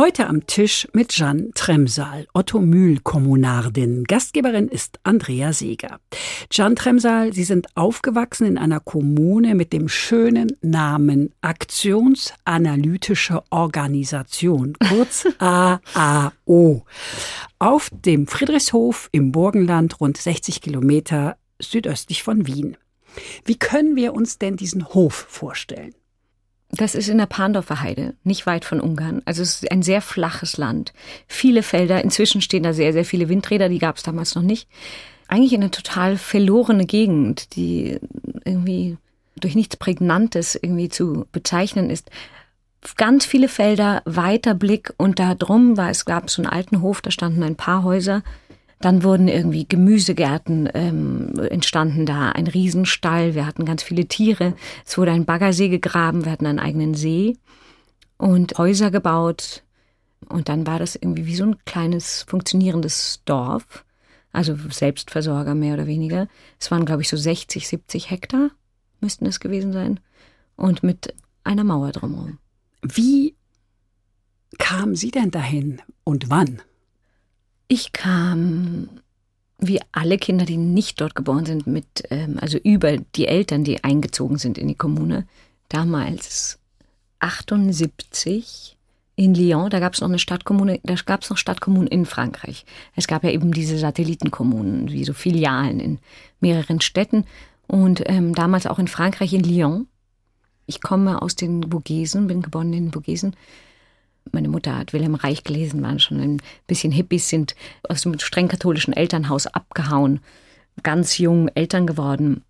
Heute am Tisch mit Jeanne Tremsal, Otto Mühl Kommunardin. Gastgeberin ist Andrea Seeger. Jeanne Tremsal, Sie sind aufgewachsen in einer Kommune mit dem schönen Namen Aktionsanalytische Organisation, kurz AAO. Auf dem Friedrichshof im Burgenland, rund 60 Kilometer südöstlich von Wien. Wie können wir uns denn diesen Hof vorstellen? Das ist in der Pandorfer Heide, nicht weit von Ungarn. Also es ist ein sehr flaches Land. Viele Felder, inzwischen stehen da sehr, sehr viele Windräder, die gab es damals noch nicht. Eigentlich eine total verlorene Gegend, die irgendwie durch nichts Prägnantes irgendwie zu bezeichnen ist. Ganz viele Felder, weiter Blick und da drum war es gab so einen alten Hof, da standen ein paar Häuser dann wurden irgendwie Gemüsegärten ähm, entstanden da, ein Riesenstall, wir hatten ganz viele Tiere, es wurde ein Baggersee gegraben, wir hatten einen eigenen See und Häuser gebaut. Und dann war das irgendwie wie so ein kleines funktionierendes Dorf, also Selbstversorger mehr oder weniger. Es waren, glaube ich, so 60, 70 Hektar müssten es gewesen sein und mit einer Mauer drumherum. Wie kam sie denn dahin und wann? Ich kam, wie alle Kinder, die nicht dort geboren sind, mit, ähm, also über die Eltern, die eingezogen sind in die Kommune, damals 78 in Lyon, da gab es noch eine Stadtkommune, da gab es noch Stadtkommunen in Frankreich. Es gab ja eben diese Satellitenkommunen, wie so Filialen in mehreren Städten und ähm, damals auch in Frankreich, in Lyon. Ich komme aus den Vogesen, bin geboren in den Vogesen meine Mutter hat Wilhelm Reich gelesen, waren schon ein bisschen Hippies, sind aus dem streng katholischen Elternhaus abgehauen, ganz jung Eltern geworden,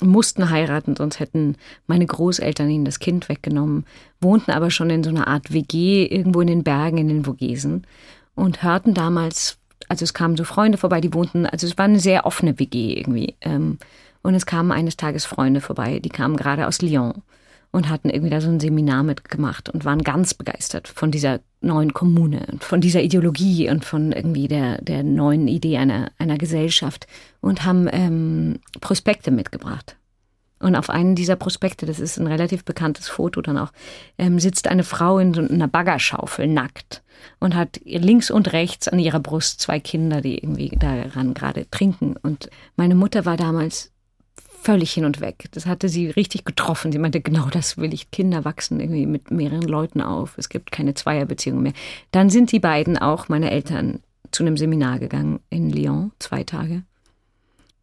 mussten heiraten, sonst hätten meine Großeltern ihnen das Kind weggenommen, wohnten aber schon in so einer Art WG irgendwo in den Bergen in den Vogesen und hörten damals, also es kamen so Freunde vorbei, die wohnten, also es war eine sehr offene WG irgendwie. Ähm, und es kamen eines Tages Freunde vorbei, die kamen gerade aus Lyon und hatten irgendwie da so ein Seminar mitgemacht und waren ganz begeistert von dieser neuen Kommune und von dieser Ideologie und von irgendwie der, der neuen Idee einer, einer Gesellschaft und haben ähm, Prospekte mitgebracht. Und auf einen dieser Prospekte, das ist ein relativ bekanntes Foto dann auch, ähm, sitzt eine Frau in so einer Baggerschaufel nackt und hat links und rechts an ihrer Brust zwei Kinder, die irgendwie daran gerade trinken. Und meine Mutter war damals völlig hin und weg. Das hatte sie richtig getroffen. Sie meinte, genau das will ich. Kinder wachsen irgendwie mit mehreren Leuten auf. Es gibt keine Zweierbeziehung mehr. Dann sind die beiden auch, meine Eltern, zu einem Seminar gegangen in Lyon, zwei Tage.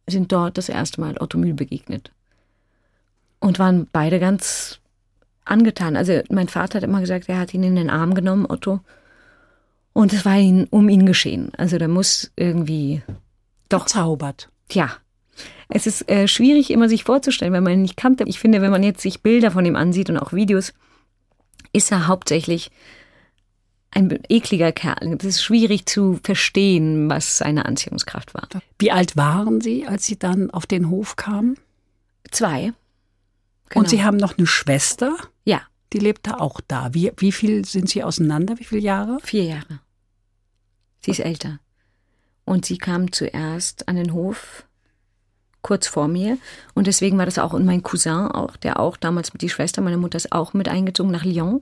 Sind dort das erste Mal Otto Mühl begegnet. Und waren beide ganz angetan. Also mein Vater hat immer gesagt, er hat ihn in den Arm genommen, Otto. Und es war ihn, um ihn geschehen. Also da muss irgendwie doch. Zaubert. Ja, es ist äh, schwierig, immer sich vorzustellen, wenn man ihn nicht kannte. Ich finde, wenn man jetzt sich Bilder von ihm ansieht und auch Videos, ist er hauptsächlich ein ekliger Kerl. Es ist schwierig zu verstehen, was seine Anziehungskraft war. Wie alt waren Sie, als Sie dann auf den Hof kamen? Zwei. Genau. Und Sie haben noch eine Schwester? Ja. Die lebte auch da. Wie, wie viel sind Sie auseinander? Wie viele Jahre? Vier Jahre. Sie ist älter. Und sie kam zuerst an den Hof kurz vor mir. Und deswegen war das auch, und mein Cousin auch, der auch damals mit die Schwester meiner Mutter ist auch mit eingezogen nach Lyon.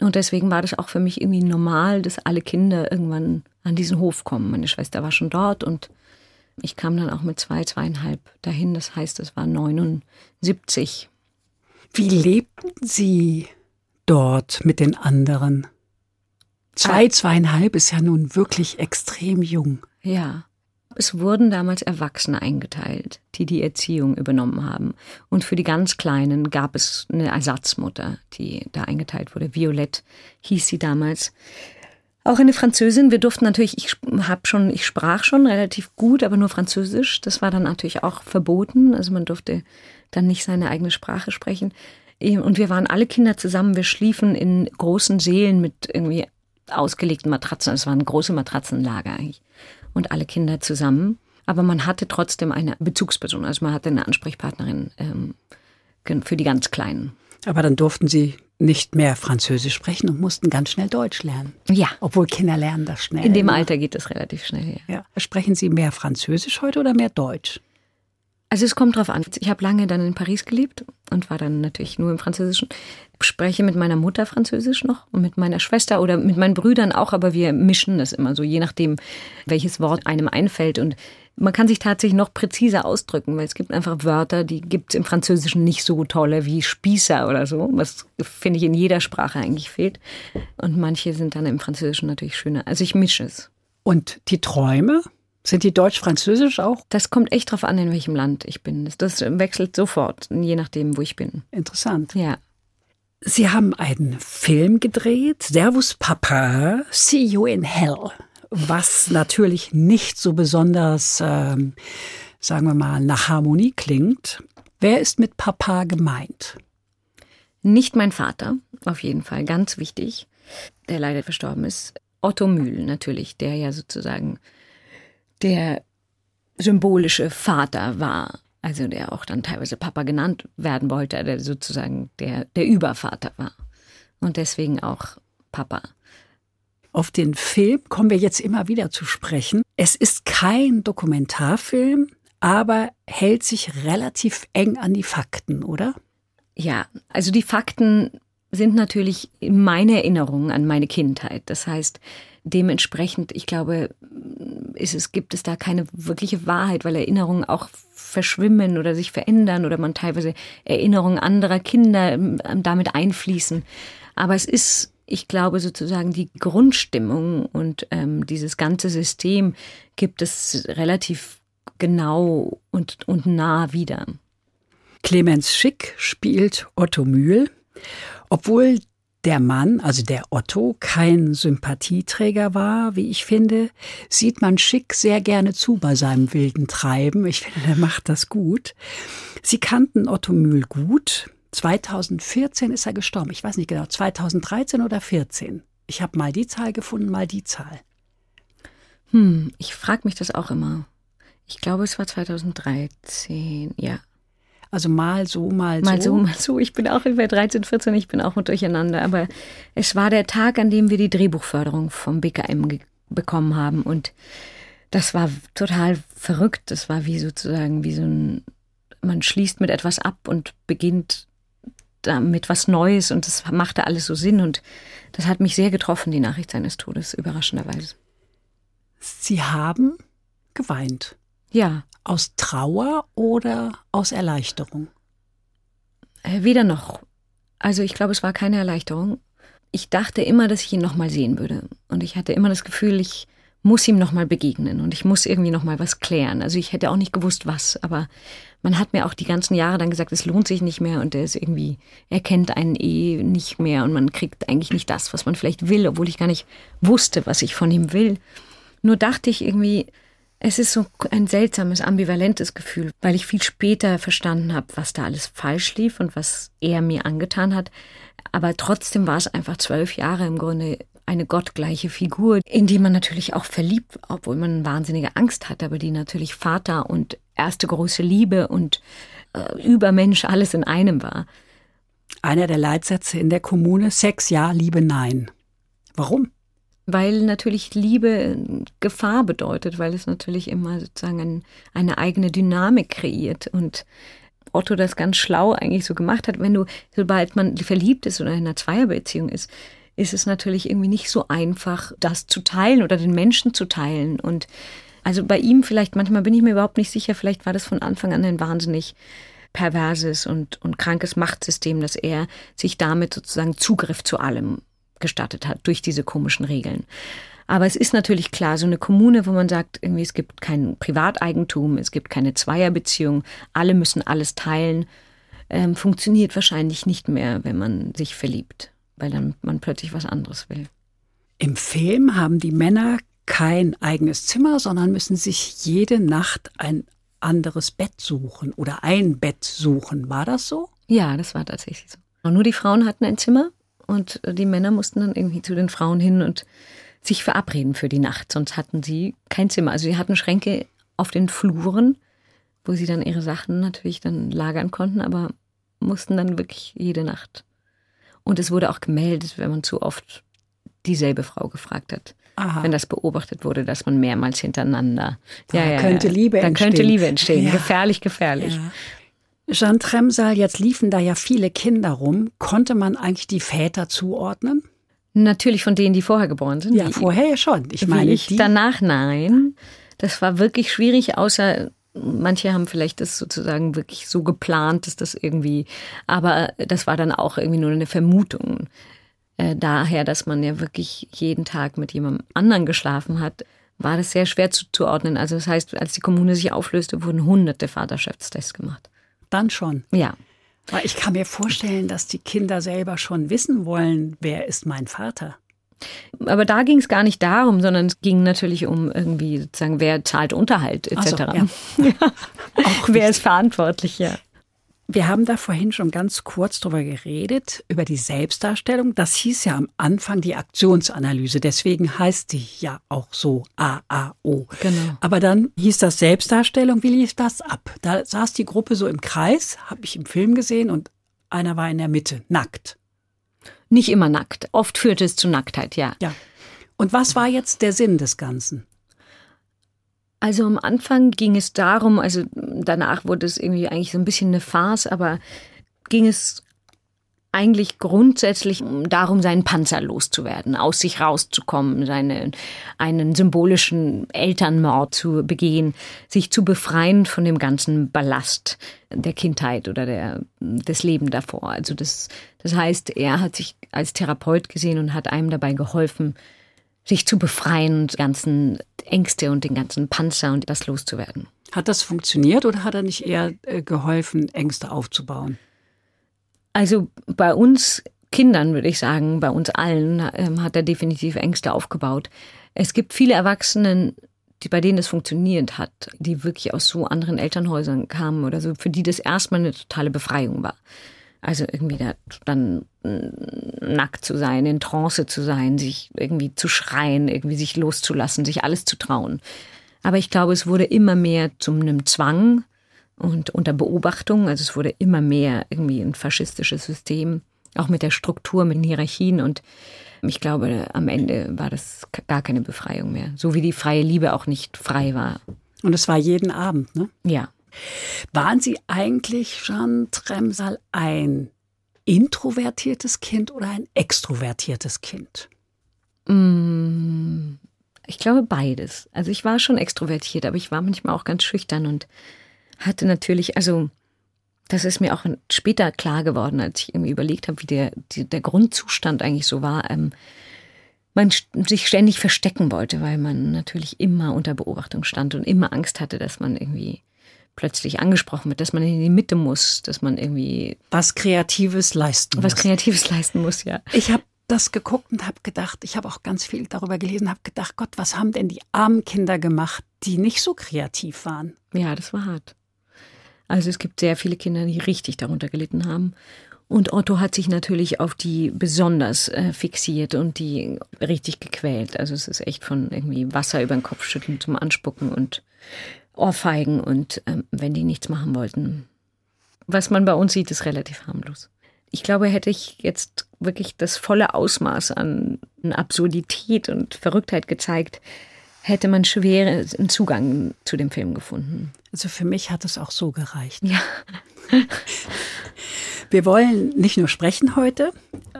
Und deswegen war das auch für mich irgendwie normal, dass alle Kinder irgendwann an diesen Hof kommen. Meine Schwester war schon dort und ich kam dann auch mit zwei, zweieinhalb dahin. Das heißt, es war 79. Wie lebten Sie dort mit den anderen? Zwei, zweieinhalb ist ja nun wirklich extrem jung. Ja. Es wurden damals Erwachsene eingeteilt, die die Erziehung übernommen haben. Und für die ganz Kleinen gab es eine Ersatzmutter, die da eingeteilt wurde. Violette hieß sie damals. Auch eine Französin. Wir durften natürlich, ich habe schon, ich sprach schon relativ gut, aber nur Französisch. Das war dann natürlich auch verboten. Also man durfte dann nicht seine eigene Sprache sprechen. Und wir waren alle Kinder zusammen. Wir schliefen in großen Seelen mit irgendwie ausgelegten Matratzen. Es waren große Matratzenlager eigentlich und alle Kinder zusammen. Aber man hatte trotzdem eine Bezugsperson, also man hatte eine Ansprechpartnerin ähm, für die ganz Kleinen. Aber dann durften Sie nicht mehr Französisch sprechen und mussten ganz schnell Deutsch lernen. Ja. Obwohl Kinder lernen das schnell. In dem Alter geht das relativ schnell, ja. ja. Sprechen Sie mehr Französisch heute oder mehr Deutsch? Also es kommt drauf an. Ich habe lange dann in Paris gelebt und war dann natürlich nur im Französischen. Ich spreche mit meiner Mutter Französisch noch und mit meiner Schwester oder mit meinen Brüdern auch, aber wir mischen das immer so, je nachdem, welches Wort einem einfällt. Und man kann sich tatsächlich noch präziser ausdrücken, weil es gibt einfach Wörter, die gibt es im Französischen nicht so tolle wie Spießer oder so, was finde ich in jeder Sprache eigentlich fehlt. Und manche sind dann im Französischen natürlich schöner. Also ich mische es. Und die Träume? Sind die Deutsch-Französisch auch? Das kommt echt drauf an, in welchem Land ich bin. Das wechselt sofort, je nachdem, wo ich bin. Interessant. Ja. Sie haben einen Film gedreht, Servus Papa, See You in Hell was natürlich nicht so besonders, ähm, sagen wir mal, nach Harmonie klingt. Wer ist mit Papa gemeint? Nicht mein Vater, auf jeden Fall, ganz wichtig, der leider verstorben ist. Otto Mühl natürlich, der ja sozusagen der symbolische Vater war, also der auch dann teilweise Papa genannt werden wollte, der sozusagen der, der Übervater war. Und deswegen auch Papa. Auf den Film kommen wir jetzt immer wieder zu sprechen. Es ist kein Dokumentarfilm, aber hält sich relativ eng an die Fakten, oder? Ja, also die Fakten sind natürlich meine Erinnerungen an meine Kindheit. Das heißt, dementsprechend, ich glaube, ist es, gibt es da keine wirkliche Wahrheit, weil Erinnerungen auch verschwimmen oder sich verändern oder man teilweise Erinnerungen anderer Kinder ähm, damit einfließen. Aber es ist ich glaube sozusagen die Grundstimmung und ähm, dieses ganze System gibt es relativ genau und, und nah wieder. Clemens Schick spielt Otto Mühl. Obwohl der Mann, also der Otto, kein Sympathieträger war, wie ich finde, sieht man Schick sehr gerne zu bei seinem wilden Treiben. Ich finde, er macht das gut. Sie kannten Otto Mühl gut. 2014 ist er gestorben. Ich weiß nicht genau, 2013 oder 14. Ich habe mal die Zahl gefunden, mal die Zahl. Hm, ich frage mich das auch immer. Ich glaube, es war 2013, ja. Also mal so, mal, mal so. Mal so, mal so. Ich bin auch bei 13, 14, ich bin auch mit durcheinander. Aber es war der Tag, an dem wir die Drehbuchförderung vom BKM bekommen haben. Und das war total verrückt. Das war wie sozusagen, wie so ein, man schließt mit etwas ab und beginnt damit was Neues und das machte alles so Sinn und das hat mich sehr getroffen, die Nachricht seines Todes, überraschenderweise. Sie haben geweint. Ja. Aus Trauer oder aus Erleichterung? Äh, weder noch. Also ich glaube, es war keine Erleichterung. Ich dachte immer, dass ich ihn noch mal sehen würde. Und ich hatte immer das Gefühl, ich muss ihm noch mal begegnen und ich muss irgendwie noch mal was klären. Also ich hätte auch nicht gewusst, was, aber man hat mir auch die ganzen Jahre dann gesagt, es lohnt sich nicht mehr und er ist irgendwie, er kennt einen eh nicht mehr und man kriegt eigentlich nicht das, was man vielleicht will, obwohl ich gar nicht wusste, was ich von ihm will. Nur dachte ich irgendwie, es ist so ein seltsames, ambivalentes Gefühl, weil ich viel später verstanden habe, was da alles falsch lief und was er mir angetan hat. Aber trotzdem war es einfach zwölf Jahre im Grunde eine gottgleiche Figur, in die man natürlich auch verliebt, obwohl man wahnsinnige Angst hat, aber die natürlich Vater und erste große Liebe und äh, Übermensch alles in einem war. Einer der Leitsätze in der Kommune, Sex ja, Liebe nein. Warum? Weil natürlich Liebe Gefahr bedeutet, weil es natürlich immer sozusagen ein, eine eigene Dynamik kreiert und Otto das ganz schlau eigentlich so gemacht hat, wenn du, sobald man verliebt ist oder in einer Zweierbeziehung ist, ist es natürlich irgendwie nicht so einfach, das zu teilen oder den Menschen zu teilen. Und also bei ihm vielleicht, manchmal bin ich mir überhaupt nicht sicher, vielleicht war das von Anfang an ein wahnsinnig perverses und, und krankes Machtsystem, dass er sich damit sozusagen Zugriff zu allem gestattet hat, durch diese komischen Regeln. Aber es ist natürlich klar, so eine Kommune, wo man sagt, irgendwie es gibt kein Privateigentum, es gibt keine Zweierbeziehung, alle müssen alles teilen, ähm, funktioniert wahrscheinlich nicht mehr, wenn man sich verliebt weil dann man plötzlich was anderes will. Im Film haben die Männer kein eigenes Zimmer, sondern müssen sich jede Nacht ein anderes Bett suchen oder ein Bett suchen. War das so? Ja, das war tatsächlich so. Und nur die Frauen hatten ein Zimmer und die Männer mussten dann irgendwie zu den Frauen hin und sich verabreden für die Nacht, sonst hatten sie kein Zimmer. Also sie hatten Schränke auf den Fluren, wo sie dann ihre Sachen natürlich dann lagern konnten, aber mussten dann wirklich jede Nacht. Und es wurde auch gemeldet, wenn man zu oft dieselbe Frau gefragt hat. Aha. Wenn das beobachtet wurde, dass man mehrmals hintereinander. Da ja, ja, könnte Liebe da entstehen. könnte Liebe entstehen. Ja. Gefährlich, gefährlich. Ja. Jean Tremsal, jetzt liefen da ja viele Kinder rum. Konnte man eigentlich die Väter zuordnen? Natürlich von denen, die vorher geboren sind. Ja, die, vorher schon. Ich meine, ich danach nein. Das war wirklich schwierig, außer manche haben vielleicht das sozusagen wirklich so geplant, dass das irgendwie, aber das war dann auch irgendwie nur eine Vermutung. Äh, daher, dass man ja wirklich jeden Tag mit jemandem anderen geschlafen hat, war das sehr schwer zuzuordnen. Also das heißt, als die Kommune sich auflöste, wurden hunderte Vaterschaftstests gemacht. Dann schon? Ja. Weil ich kann mir vorstellen, dass die Kinder selber schon wissen wollen, wer ist mein Vater. Aber da ging es gar nicht darum, sondern es ging natürlich um irgendwie sozusagen, wer zahlt Unterhalt etc. So, ja. ja. Auch wer ist verantwortlich, ja. Wir haben da vorhin schon ganz kurz drüber geredet, über die Selbstdarstellung. Das hieß ja am Anfang die Aktionsanalyse. Deswegen heißt die ja auch so AAO. Genau. Aber dann hieß das Selbstdarstellung. Wie lief das ab? Da saß die Gruppe so im Kreis, habe ich im Film gesehen, und einer war in der Mitte, nackt. Nicht immer nackt. Oft führte es zu Nacktheit, ja. Ja. Und was war jetzt der Sinn des Ganzen? Also am Anfang ging es darum, also danach wurde es irgendwie eigentlich so ein bisschen eine Farce, aber ging es eigentlich grundsätzlich darum, seinen Panzer loszuwerden, aus sich rauszukommen, seine, einen symbolischen Elternmord zu begehen, sich zu befreien von dem ganzen Ballast der Kindheit oder der, des Lebens davor. Also das, das heißt, er hat sich als Therapeut gesehen und hat einem dabei geholfen, sich zu befreien und die ganzen Ängste und den ganzen Panzer und das loszuwerden. Hat das funktioniert oder hat er nicht eher äh, geholfen, Ängste aufzubauen? Also bei uns Kindern würde ich sagen, bei uns allen ähm, hat er definitiv Ängste aufgebaut. Es gibt viele Erwachsenen, die, bei denen es funktioniert hat, die wirklich aus so anderen Elternhäusern kamen oder so, für die das erstmal eine totale Befreiung war. Also irgendwie da dann nackt zu sein, in Trance zu sein, sich irgendwie zu schreien, irgendwie sich loszulassen, sich alles zu trauen. Aber ich glaube, es wurde immer mehr zu einem Zwang und unter Beobachtung. Also es wurde immer mehr irgendwie ein faschistisches System, auch mit der Struktur, mit den Hierarchien. Und ich glaube, am Ende war das gar keine Befreiung mehr. So wie die freie Liebe auch nicht frei war. Und es war jeden Abend, ne? Ja. Waren Sie eigentlich, Jean Tremsal, ein introvertiertes Kind oder ein extrovertiertes Kind? Mm, ich glaube beides. Also ich war schon extrovertiert, aber ich war manchmal auch ganz schüchtern und hatte natürlich, also das ist mir auch später klar geworden, als ich irgendwie überlegt habe, wie der, der Grundzustand eigentlich so war. Ähm, man sich ständig verstecken wollte, weil man natürlich immer unter Beobachtung stand und immer Angst hatte, dass man irgendwie plötzlich angesprochen wird, dass man in die Mitte muss, dass man irgendwie was Kreatives leisten muss. Was Kreatives leisten muss, ja. Ich habe das geguckt und habe gedacht, ich habe auch ganz viel darüber gelesen, habe gedacht, Gott, was haben denn die armen Kinder gemacht, die nicht so kreativ waren? Ja, das war hart. Also es gibt sehr viele Kinder, die richtig darunter gelitten haben. Und Otto hat sich natürlich auf die besonders äh, fixiert und die richtig gequält. Also es ist echt von irgendwie Wasser über den Kopf schütteln zum Anspucken und Ohrfeigen und ähm, wenn die nichts machen wollten. Was man bei uns sieht, ist relativ harmlos. Ich glaube, hätte ich jetzt wirklich das volle Ausmaß an Absurdität und Verrücktheit gezeigt, hätte man schweren Zugang zu dem Film gefunden. Also für mich hat es auch so gereicht. Ja. Wir wollen nicht nur sprechen heute,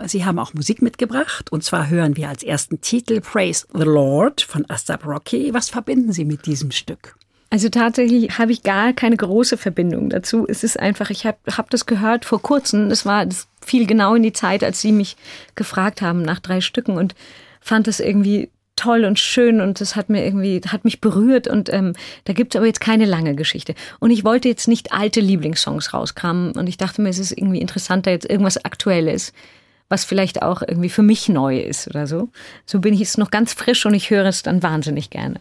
Sie haben auch Musik mitgebracht. Und zwar hören wir als ersten Titel Praise the Lord von Asap Rocky. Was verbinden Sie mit diesem Stück? Also tatsächlich habe ich gar keine große Verbindung dazu. Es ist einfach, ich habe hab das gehört vor kurzem. Das war, das fiel genau in die Zeit, als Sie mich gefragt haben nach drei Stücken und fand das irgendwie toll und schön und das hat mir irgendwie, hat mich berührt und ähm, da gibt es aber jetzt keine lange Geschichte. Und ich wollte jetzt nicht alte Lieblingssongs rauskramen und ich dachte mir, es ist irgendwie interessanter, jetzt irgendwas Aktuelles, was vielleicht auch irgendwie für mich neu ist oder so. So bin ich jetzt noch ganz frisch und ich höre es dann wahnsinnig gerne.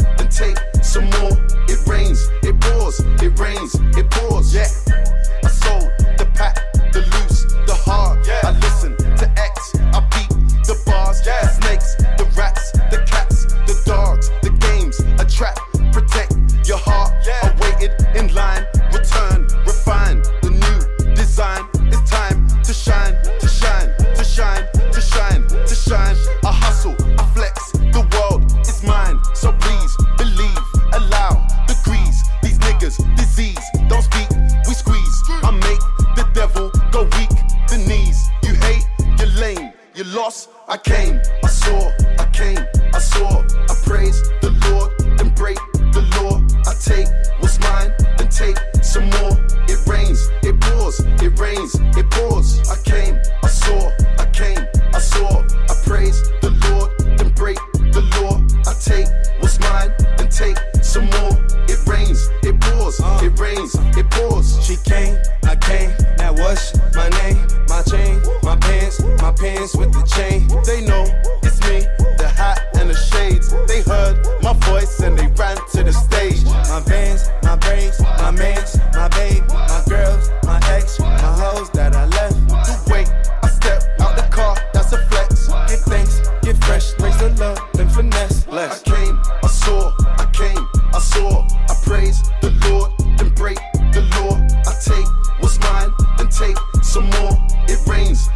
take some more. It rains,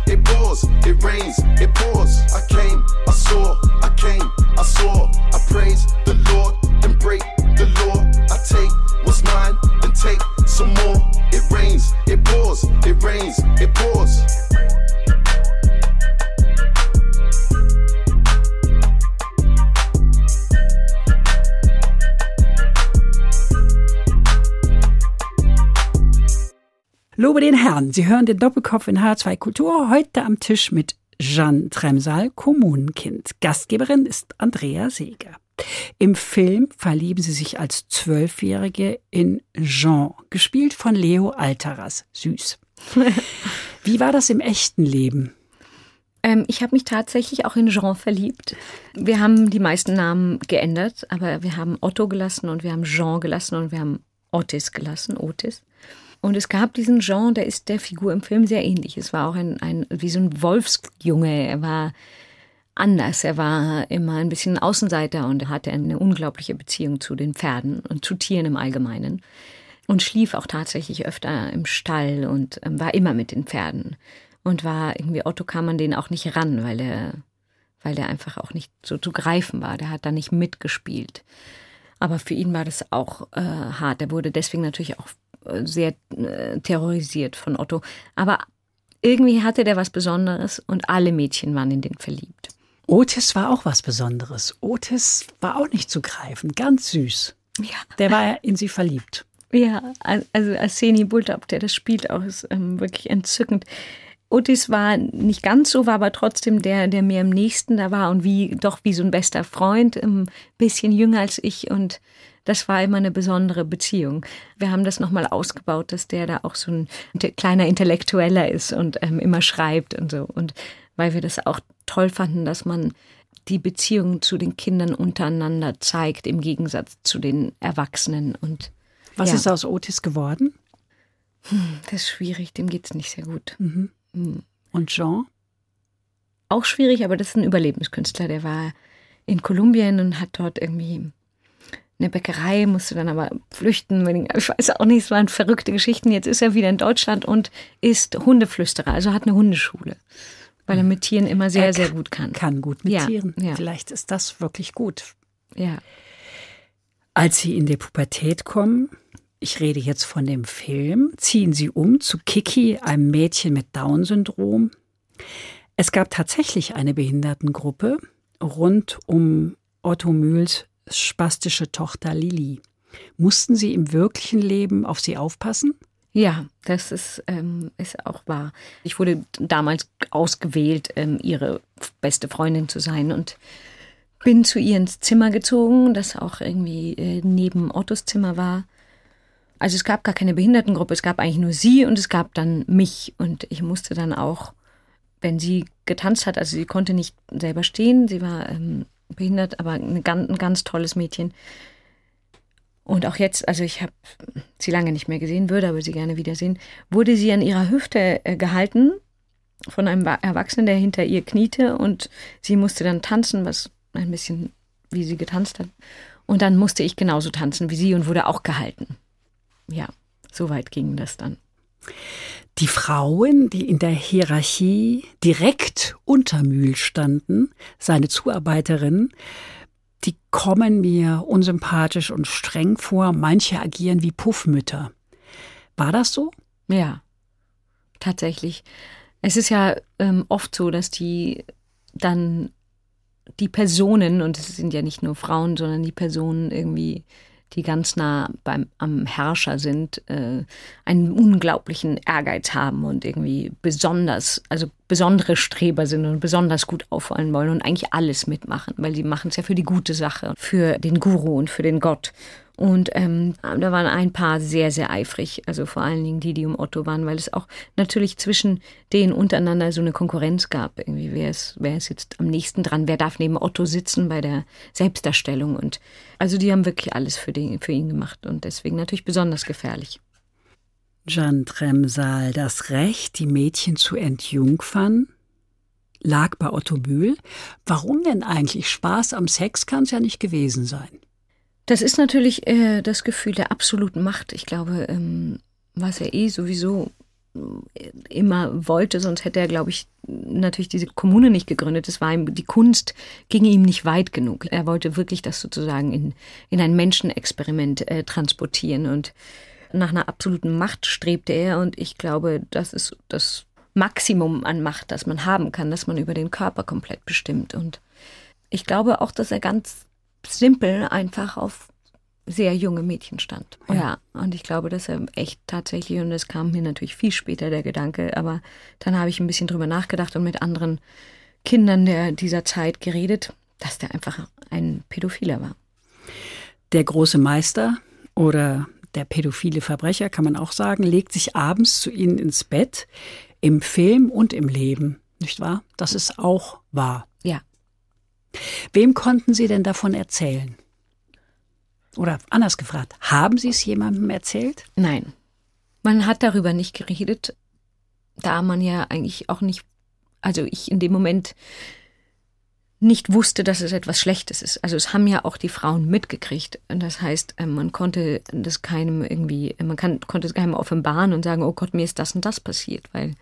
Herrn. Sie hören den Doppelkopf in H2 Kultur heute am Tisch mit Jeanne Tremsal, Kommunenkind. Gastgeberin ist Andrea Seeger. Im Film verlieben sie sich als Zwölfjährige in Jean, gespielt von Leo Altaras. Süß. Wie war das im echten Leben? Ähm, ich habe mich tatsächlich auch in Jean verliebt. Wir haben die meisten Namen geändert, aber wir haben Otto gelassen und wir haben Jean gelassen und wir haben Otis gelassen, Otis. Und es gab diesen Jean, der ist der Figur im Film sehr ähnlich. Es war auch ein, ein wie so ein Wolfsjunge. Er war anders. Er war immer ein bisschen Außenseiter und er hatte eine unglaubliche Beziehung zu den Pferden und zu Tieren im Allgemeinen. Und schlief auch tatsächlich öfter im Stall und ähm, war immer mit den Pferden. Und war irgendwie, Otto kam an den auch nicht ran, weil er, weil der einfach auch nicht so zu greifen war. Der hat da nicht mitgespielt. Aber für ihn war das auch äh, hart. Er wurde deswegen natürlich auch sehr äh, terrorisiert von Otto. Aber irgendwie hatte der was Besonderes und alle Mädchen waren in den verliebt. Otis war auch was Besonderes. Otis war auch nicht zu greifen, ganz süß. Ja. Der war in sie verliebt. Ja, also Arseni Bultab, der das spielt, auch ist ähm, wirklich entzückend. Otis war nicht ganz so, war aber trotzdem der, der mir am nächsten da war und wie doch wie so ein bester Freund, ein bisschen jünger als ich und das war immer eine besondere Beziehung. Wir haben das nochmal ausgebaut, dass der da auch so ein kleiner Intellektueller ist und ähm, immer schreibt und so. Und weil wir das auch toll fanden, dass man die Beziehung zu den Kindern untereinander zeigt, im Gegensatz zu den Erwachsenen. Und Was ja. ist aus Otis geworden? Hm, Das ist schwierig, dem geht es nicht sehr gut. Mhm. Hm. Und Jean? Auch schwierig, aber das ist ein Überlebenskünstler. Der war in Kolumbien und hat dort irgendwie eine Bäckerei, musste dann aber flüchten. Ich weiß auch nicht, es waren verrückte Geschichten. Jetzt ist er wieder in Deutschland und ist Hundeflüsterer, also hat eine Hundeschule, weil er mit Tieren immer sehr, Er sehr kann- gut kann. Kann gut mit Ja, Tieren. ja. Vielleicht ist das wirklich gut. Ja. Als Sie in die Pubertät kommen, ich rede jetzt von dem Film, ziehen Sie um zu Kiki, einem Mädchen mit Down-Syndrom. Es gab tatsächlich eine Behindertengruppe rund um Otto Mühls spastische Tochter Lili. Mussten Sie im wirklichen Leben auf sie aufpassen? Ja, das ist, ähm, ist auch wahr. Ich wurde damals ausgewählt, ähm, ihre beste Freundin zu sein und bin zu ihr ins Zimmer gezogen, das auch irgendwie äh, neben Ottos Zimmer war. Also es gab gar keine Behindertengruppe, es gab eigentlich nur sie und es gab dann mich und ich musste dann auch, wenn sie getanzt hat, also sie konnte nicht selber stehen, sie war ähm, behindert, aber eine ganz, ein ganz tolles Mädchen. Und auch jetzt, also ich habe sie lange nicht mehr gesehen, würde aber sie gerne wiedersehen, wurde sie an ihrer Hüfte äh, gehalten von einem Wa- Erwachsenen, der hinter ihr kniete und sie musste dann tanzen, was ein bisschen wie sie getanzt hat. Und dann musste ich genauso tanzen wie sie und wurde auch gehalten. Ja, so weit ging das dann. Die Frauen, die in der Hierarchie direkt unter Mühl standen, seine Zuarbeiterinnen, die kommen mir unsympathisch und streng vor. Manche agieren wie Puffmütter. War das so? Ja, tatsächlich. Es ist ja ähm, oft so, dass die dann die Personen, und es sind ja nicht nur Frauen, sondern die Personen irgendwie, die ganz nah beim, am Herrscher sind, äh, einen unglaublichen Ehrgeiz haben und irgendwie besonders, also besondere Streber sind und besonders gut auffallen wollen und eigentlich alles mitmachen, weil die machen es ja für die gute Sache, für den Guru und für den Gott. Und ähm, da waren ein paar sehr, sehr eifrig, also vor allen Dingen die, die um Otto waren, weil es auch natürlich zwischen denen untereinander so eine Konkurrenz gab. Irgendwie, wer ist, wer ist jetzt am nächsten dran, wer darf neben Otto sitzen bei der Selbstdarstellung. Und also die haben wirklich alles für, den, für ihn gemacht und deswegen natürlich besonders gefährlich. Jan Tremsal, das Recht, die Mädchen zu entjungfern, lag bei Otto Mühl. Warum denn eigentlich? Spaß am Sex kann es ja nicht gewesen sein. Das ist natürlich äh, das Gefühl der absoluten Macht. Ich glaube, ähm, was er eh sowieso äh, immer wollte, sonst hätte er, glaube ich, natürlich diese Kommune nicht gegründet. Es war ihm, die Kunst ging ihm nicht weit genug. Er wollte wirklich das sozusagen in, in ein Menschenexperiment äh, transportieren und nach einer absoluten Macht strebte er und ich glaube, das ist das Maximum an Macht, das man haben kann, dass man über den Körper komplett bestimmt und ich glaube auch, dass er ganz simpel einfach auf sehr junge Mädchen stand. Ja. Ja. und ich glaube, dass er echt tatsächlich, und es kam mir natürlich viel später der Gedanke, aber dann habe ich ein bisschen drüber nachgedacht und mit anderen Kindern der, dieser Zeit geredet, dass der einfach ein Pädophiler war. Der große Meister oder der pädophile Verbrecher, kann man auch sagen, legt sich abends zu ihnen ins Bett, im Film und im Leben, nicht wahr? Das ist auch wahr. Wem konnten Sie denn davon erzählen? Oder anders gefragt, haben Sie es jemandem erzählt? Nein. Man hat darüber nicht geredet, da man ja eigentlich auch nicht, also ich in dem Moment nicht wusste, dass es etwas Schlechtes ist. Also es haben ja auch die Frauen mitgekriegt. Das heißt, äh, man konnte das keinem irgendwie, man kann, konnte es keinem offenbaren und sagen, oh Gott, mir ist das und das passiert, weil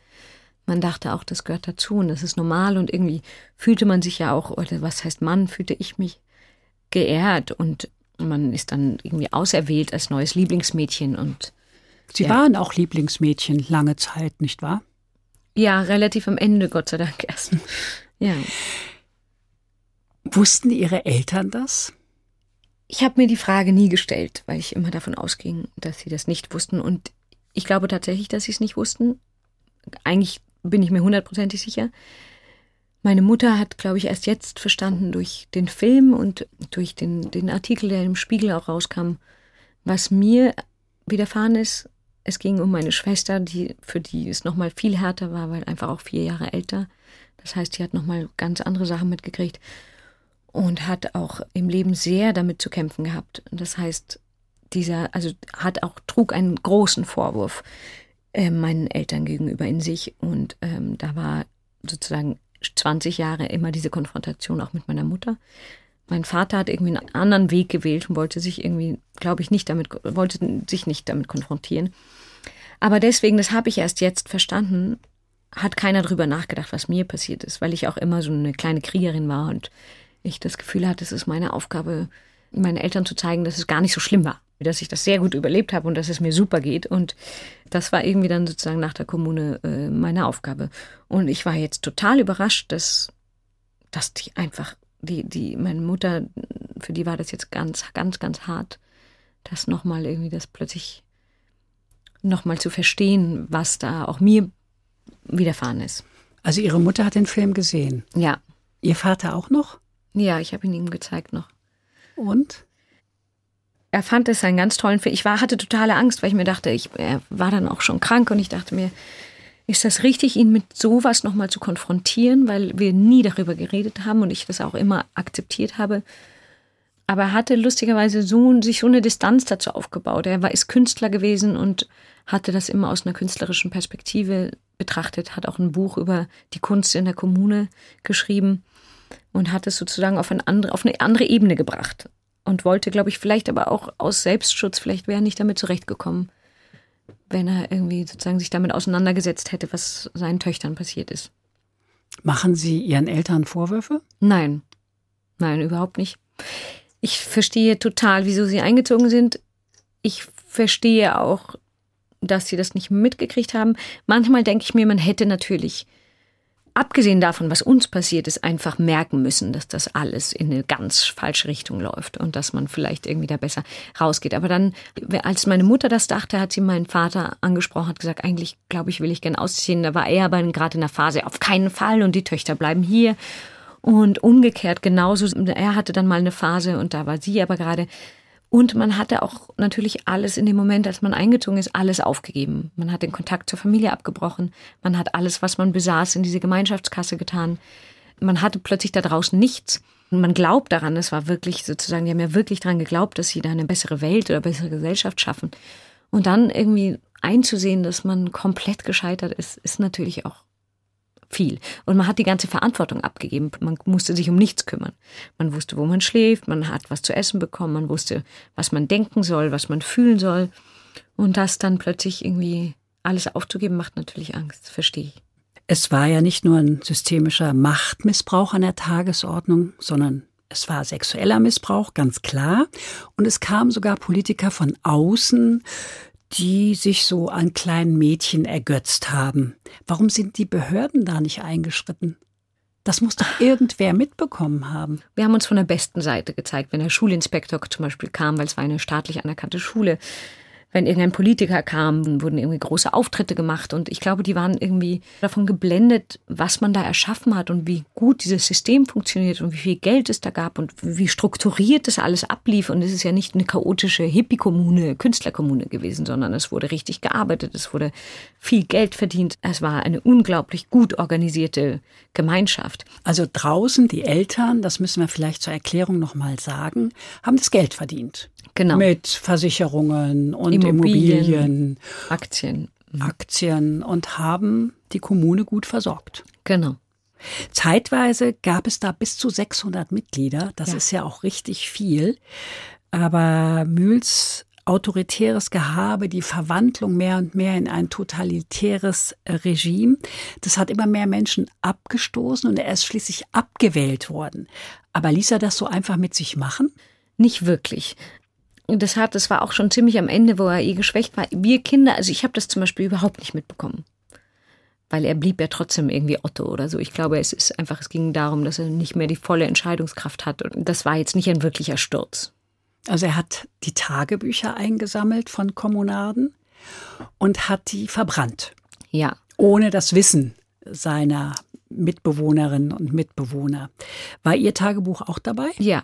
man dachte auch, das gehört dazu und das ist normal und irgendwie fühlte man sich ja auch, oder was heißt Mann, fühlte ich mich geehrt und man ist dann irgendwie auserwählt als neues Lieblingsmädchen und Sie Ja. waren auch Lieblingsmädchen lange Zeit, nicht wahr? ja, relativ am Ende, Gott sei Dank erst. Ja. Wussten Ihre Eltern das? Ich habe mir die Frage nie gestellt, weil ich immer davon ausging, dass sie das nicht wussten. Und ich glaube tatsächlich, dass sie es nicht wussten. Eigentlich bin ich mir hundertprozentig sicher. Meine Mutter hat, glaube ich, erst jetzt verstanden durch den Film und durch den, den Artikel, der im Spiegel auch rauskam, was mir widerfahren ist. Es ging um meine Schwester, die, für die es nochmal viel härter war, weil einfach auch vier Jahre älter. Das heißt, die hat nochmal ganz andere Sachen mitgekriegt und hat auch im Leben sehr damit zu kämpfen gehabt. Das heißt, dieser, also hat auch, trug einen großen Vorwurf äh, meinen Eltern gegenüber in sich. Und ähm, da war sozusagen 20 Jahre immer diese Konfrontation auch mit meiner Mutter. Mein Vater hat irgendwie einen anderen Weg gewählt und wollte sich irgendwie, glaube ich, nicht damit, wollte sich nicht damit konfrontieren. Aber deswegen, das habe ich erst jetzt verstanden, hat keiner drüber nachgedacht, was mir passiert ist, weil ich auch immer so eine kleine Kriegerin war und ich das Gefühl hatte, es ist meine Aufgabe, meinen Eltern zu zeigen, dass es gar nicht so schlimm war, dass ich das sehr gut überlebt habe und dass es mir super geht. Und das war irgendwie dann sozusagen nach der Kommune äh, meine Aufgabe. Und ich war jetzt total überrascht, dass, dass die einfach, die, die, meine Mutter, für die war das jetzt ganz, ganz, ganz hart, das nochmal irgendwie, das plötzlich nochmal zu verstehen, was da auch mir widerfahren ist. Also Ihre Mutter hat den Film gesehen. Ja. Ihr Vater auch noch? Ja, ich habe ihn ihm gezeigt noch. Und? Er fand es einen ganz tollen Film. Ich war, hatte totale Angst, weil ich mir dachte, ich, er war dann auch schon krank und ich dachte mir, ist das richtig, ihn mit sowas nochmal zu konfrontieren, weil wir nie darüber geredet haben und ich das auch immer akzeptiert habe. Aber er hatte lustigerweise so, sich so eine Distanz dazu aufgebaut. Er war, ist Künstler gewesen und hatte das immer aus einer künstlerischen Perspektive betrachtet, hat auch ein Buch über die Kunst in der Kommune geschrieben und hat es sozusagen auf, ein andere, auf eine andere Ebene gebracht und wollte, glaube ich, vielleicht aber auch aus Selbstschutz, vielleicht wäre er nicht damit zurechtgekommen, wenn er irgendwie sozusagen sich damit auseinandergesetzt hätte, was seinen Töchtern passiert ist. Machen Sie Ihren Eltern Vorwürfe? Nein, nein, überhaupt nicht. Ich verstehe total, wieso sie eingezogen sind. Ich verstehe auch, dass sie das nicht mitgekriegt haben. Manchmal denke ich mir, man hätte natürlich, abgesehen davon, was uns passiert ist, einfach merken müssen, dass das alles in eine ganz falsche Richtung läuft und dass man vielleicht irgendwie da besser rausgeht. Aber dann, als meine Mutter das dachte, hat sie meinen Vater angesprochen, hat gesagt, eigentlich, glaube ich, will ich gern ausziehen. Da war er aber gerade in der Phase, auf keinen Fall und die Töchter bleiben hier. Und umgekehrt genauso, er hatte dann mal eine Phase und da war sie aber gerade und man hatte auch natürlich alles in dem Moment, als man eingezogen ist, alles aufgegeben. Man hat den Kontakt zur Familie abgebrochen. Man hat alles, was man besaß, in diese Gemeinschaftskasse getan. Man hatte plötzlich da draußen nichts. Und man glaubt daran, es war wirklich sozusagen, die haben ja wirklich daran geglaubt, dass sie da eine bessere Welt oder bessere Gesellschaft schaffen. Und dann irgendwie einzusehen, dass man komplett gescheitert ist, ist natürlich auch viel. Und man hat die ganze Verantwortung abgegeben. Man musste sich um nichts kümmern. Man wusste, wo man schläft, man hat was zu essen bekommen, man wusste, was man denken soll, was man fühlen soll. Und das dann plötzlich irgendwie alles aufzugeben, macht natürlich Angst, verstehe ich. Es war ja nicht nur ein systemischer Machtmissbrauch an der Tagesordnung, sondern es war sexueller Missbrauch, ganz klar. Und es kamen sogar Politiker von außen, die sich so an kleinen Mädchen ergötzt haben. Warum sind die Behörden da nicht eingeschritten? Das muss doch irgendwer mitbekommen haben. Wir haben uns von der besten Seite gezeigt, wenn der Schulinspektor zum Beispiel kam, weil es war eine staatlich anerkannte Schule wenn irgendein Politiker kam, wurden irgendwie große Auftritte gemacht und ich glaube, die waren irgendwie davon geblendet, was man da erschaffen hat und wie gut dieses System funktioniert und wie viel Geld es da gab und wie strukturiert das alles ablief und es ist ja nicht eine chaotische Hippie-Kommune, Künstlerkommune gewesen, sondern es wurde richtig gearbeitet, es wurde viel Geld verdient, es war eine unglaublich gut organisierte Gemeinschaft. Also draußen die Eltern, das müssen wir vielleicht zur Erklärung nochmal sagen, haben das Geld verdient. Genau. Mit Versicherungen und Immobilien, Immobilien Aktien. Mhm. Aktien und haben die Kommune gut versorgt. Genau. Zeitweise gab es da bis zu 600 Mitglieder. Das ja. ist ja auch richtig viel. Aber Mühls autoritäres Gehabe, die Verwandlung mehr und mehr in ein totalitäres Regime, das hat immer mehr Menschen abgestoßen und er ist schließlich abgewählt worden. Aber ließ er das so einfach mit sich machen? Nicht wirklich. Und deshalb, das war auch schon ziemlich am Ende, wo er eh geschwächt war. Wir Kinder, also ich habe das zum Beispiel überhaupt nicht mitbekommen. Weil er blieb ja trotzdem irgendwie Otto oder so. Ich glaube, es ist einfach, es ging darum, dass er nicht mehr die volle Entscheidungskraft hat. Und das war jetzt nicht ein wirklicher Sturz. Also er hat die Tagebücher eingesammelt von Kommunarden und hat die verbrannt. Ja. Ohne das Wissen seiner Mitbewohnerinnen und Mitbewohner. War Ihr Tagebuch auch dabei? Ja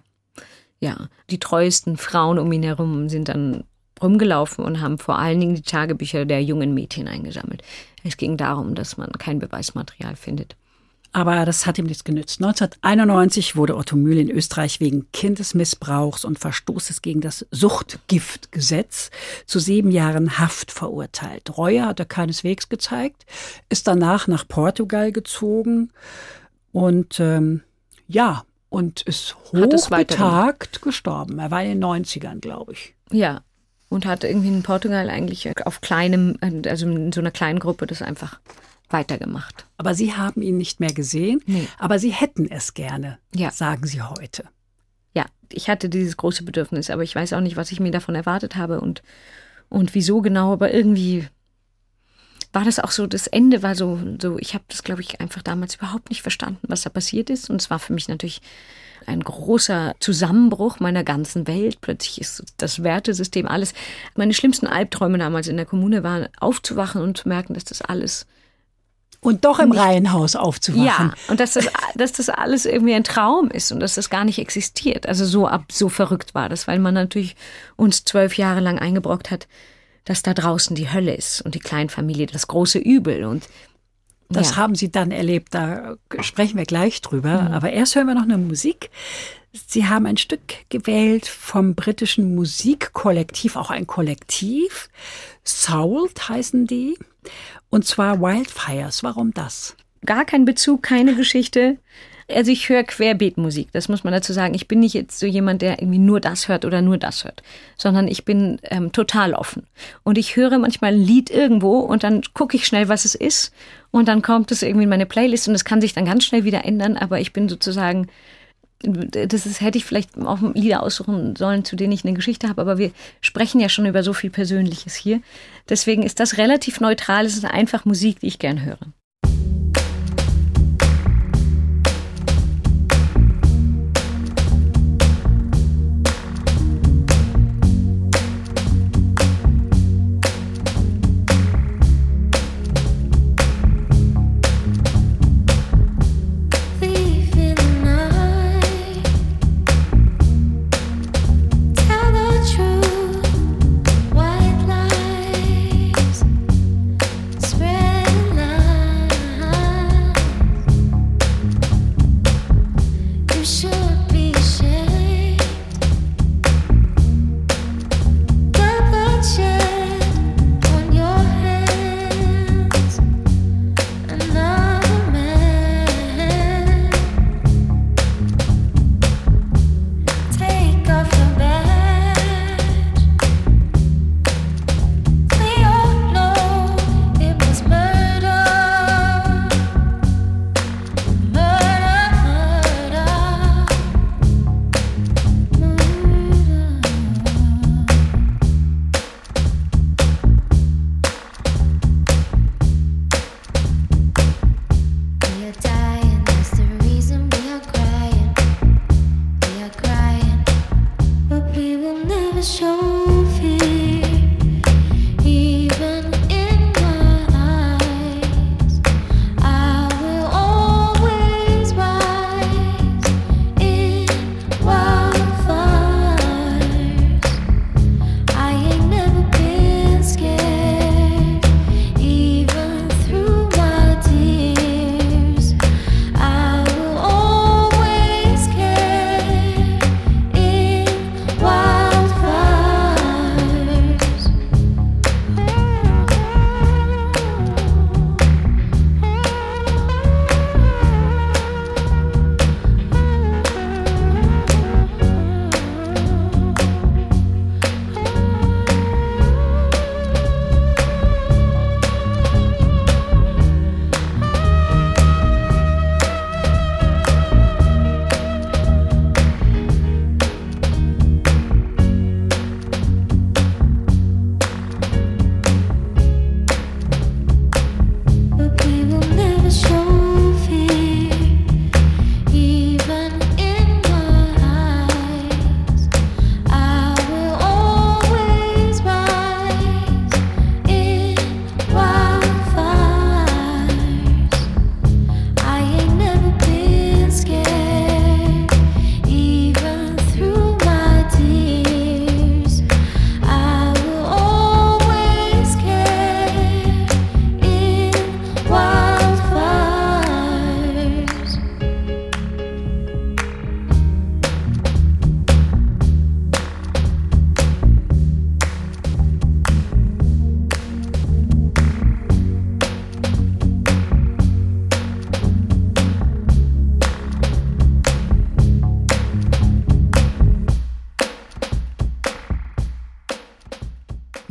ja, die treuesten Frauen um ihn herum sind dann rumgelaufen und haben vor allen Dingen die Tagebücher der jungen Mädchen eingesammelt. Es ging darum, dass man kein Beweismaterial findet. Aber das hat ihm nichts genützt. 1991 wurde Otto Mühl in Österreich wegen Kindesmissbrauchs und Verstoßes gegen das Suchtgiftgesetz zu sieben Jahren Haft verurteilt. Reue hat er keineswegs gezeigt, ist danach nach Portugal gezogen und ähm, ja, und ist hochbetagt gestorben. Er war in den 90ern, glaube ich. Ja. Und hat irgendwie in Portugal eigentlich auf kleinem, also in so einer kleinen Gruppe das einfach weitergemacht. Aber Sie haben ihn nicht mehr gesehen, Nee. aber Sie hätten es gerne, Ja. sagen Sie heute. Ja, ich hatte dieses große Bedürfnis, aber ich weiß auch nicht, was ich mir davon erwartet habe und, und wieso genau, aber irgendwie war das auch so, das Ende war so, so ich habe das, glaube ich, einfach damals überhaupt nicht verstanden, was da passiert ist. Und es war für mich natürlich ein großer Zusammenbruch meiner ganzen Welt. Plötzlich ist das Wertesystem alles. Meine schlimmsten Albträume damals in der Kommune waren, aufzuwachen und zu merken, dass das alles Und doch im Reihenhaus aufzuwachen. ja, und dass das, dass das alles irgendwie ein Traum ist und dass das gar nicht existiert. Also so ab, so verrückt war das, weil man natürlich uns zwölf Jahre lang eingebrockt hat, dass da draußen die Hölle ist und die Kleinfamilie das große Übel und Das ja. haben Sie dann erlebt, da sprechen wir gleich drüber. Mhm. Aber erst hören wir noch eine Musik. Sie haben ein Stück gewählt vom britischen Musikkollektiv, auch ein Kollektiv. Soult heißen die. Und zwar Wildfires. Warum das? gar kein Bezug, keine Geschichte. Also ich höre Querbeetmusik, das muss man dazu sagen. Ich bin nicht jetzt so jemand, der irgendwie nur das hört oder nur das hört, sondern ich bin ähm, total offen. Und ich höre manchmal ein Lied irgendwo und dann gucke ich schnell, was es ist. Und dann kommt es irgendwie in meine Playlist und es kann sich dann ganz schnell wieder ändern. Aber ich bin sozusagen, das ist, hätte ich vielleicht auch Lieder aussuchen sollen, zu denen ich eine Geschichte habe. Aber wir sprechen ja schon über so viel Persönliches hier. Deswegen ist das relativ neutral. Es ist einfach Musik, die ich gern höre.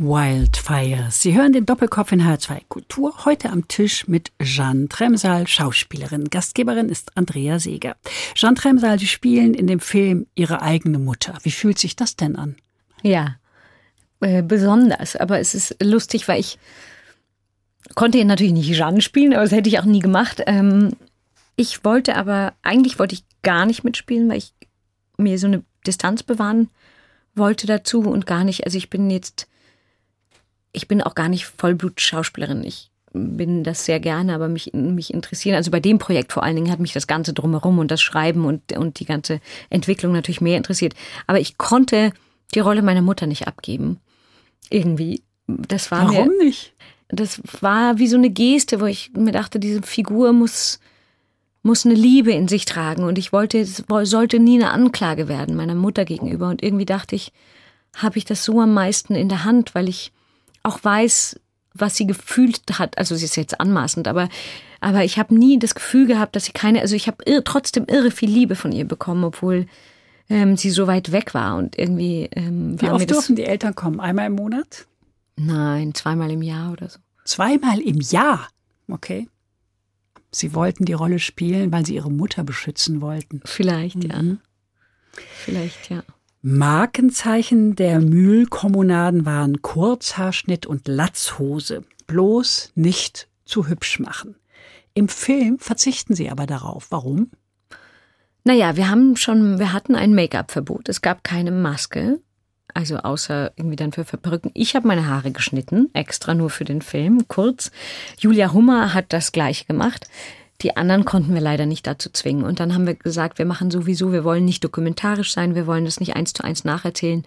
Wildfire. Sie hören den Doppelkopf in H2 Kultur. Heute am Tisch mit Jeanne Tremsal, Schauspielerin. Gastgeberin ist Andrea Seeger. Jeanne Tremsal, Sie spielen in dem Film Ihre eigene Mutter. Wie fühlt sich das denn an? Ja, äh, besonders. Aber es ist lustig, weil ich konnte natürlich nicht Jeanne spielen, aber das hätte ich auch nie gemacht. Ähm, ich wollte aber, eigentlich wollte ich gar nicht mitspielen, weil ich mir so eine Distanz bewahren wollte dazu und gar nicht, also ich bin jetzt, ich bin auch gar nicht Vollblut-Schauspielerin. Ich bin das sehr gerne, aber mich, mich interessieren, also bei dem Projekt vor allen Dingen hat mich das Ganze drumherum und das Schreiben und, und die ganze Entwicklung natürlich mehr interessiert. Aber ich konnte die Rolle meiner Mutter nicht abgeben. Irgendwie. Das war Warum mir, nicht? das war wie so eine Geste, wo ich mir dachte, diese Figur muss, muss eine Liebe in sich tragen. Und ich wollte, es sollte nie eine Anklage werden meiner Mutter gegenüber. Und irgendwie dachte ich, habe ich das so am meisten in der Hand, weil ich auch weiß, was sie gefühlt hat. Also sie ist jetzt anmaßend, aber, aber ich habe nie das Gefühl gehabt, dass sie keine, also ich habe irre, trotzdem irre viel Liebe von ihr bekommen, obwohl ähm, sie so weit weg war. Und irgendwie ähm, Wie oft dürfen die Eltern kommen? Einmal im Monat? Nein, zweimal im Jahr oder so. Zweimal im Jahr? Okay. Sie wollten die Rolle spielen, weil sie ihre Mutter beschützen wollten. Vielleicht, ja. Mhm. Vielleicht, ja. Markenzeichen der Mühlkommunaden waren Kurzhaarschnitt und Latzhose. Bloß nicht zu hübsch machen. Im Film verzichten sie aber darauf. Warum? Naja, wir haben schon, wir hatten ein Make-up-Verbot. Es gab keine Maske. Also außer irgendwie dann für Perücken. Ich habe meine Haare geschnitten, extra nur für den Film, kurz. Julia Hummer hat das gleiche gemacht. Die anderen konnten wir leider nicht dazu zwingen. Und dann haben wir gesagt, wir machen sowieso, wir wollen nicht dokumentarisch sein, wir wollen das nicht eins zu eins nacherzählen.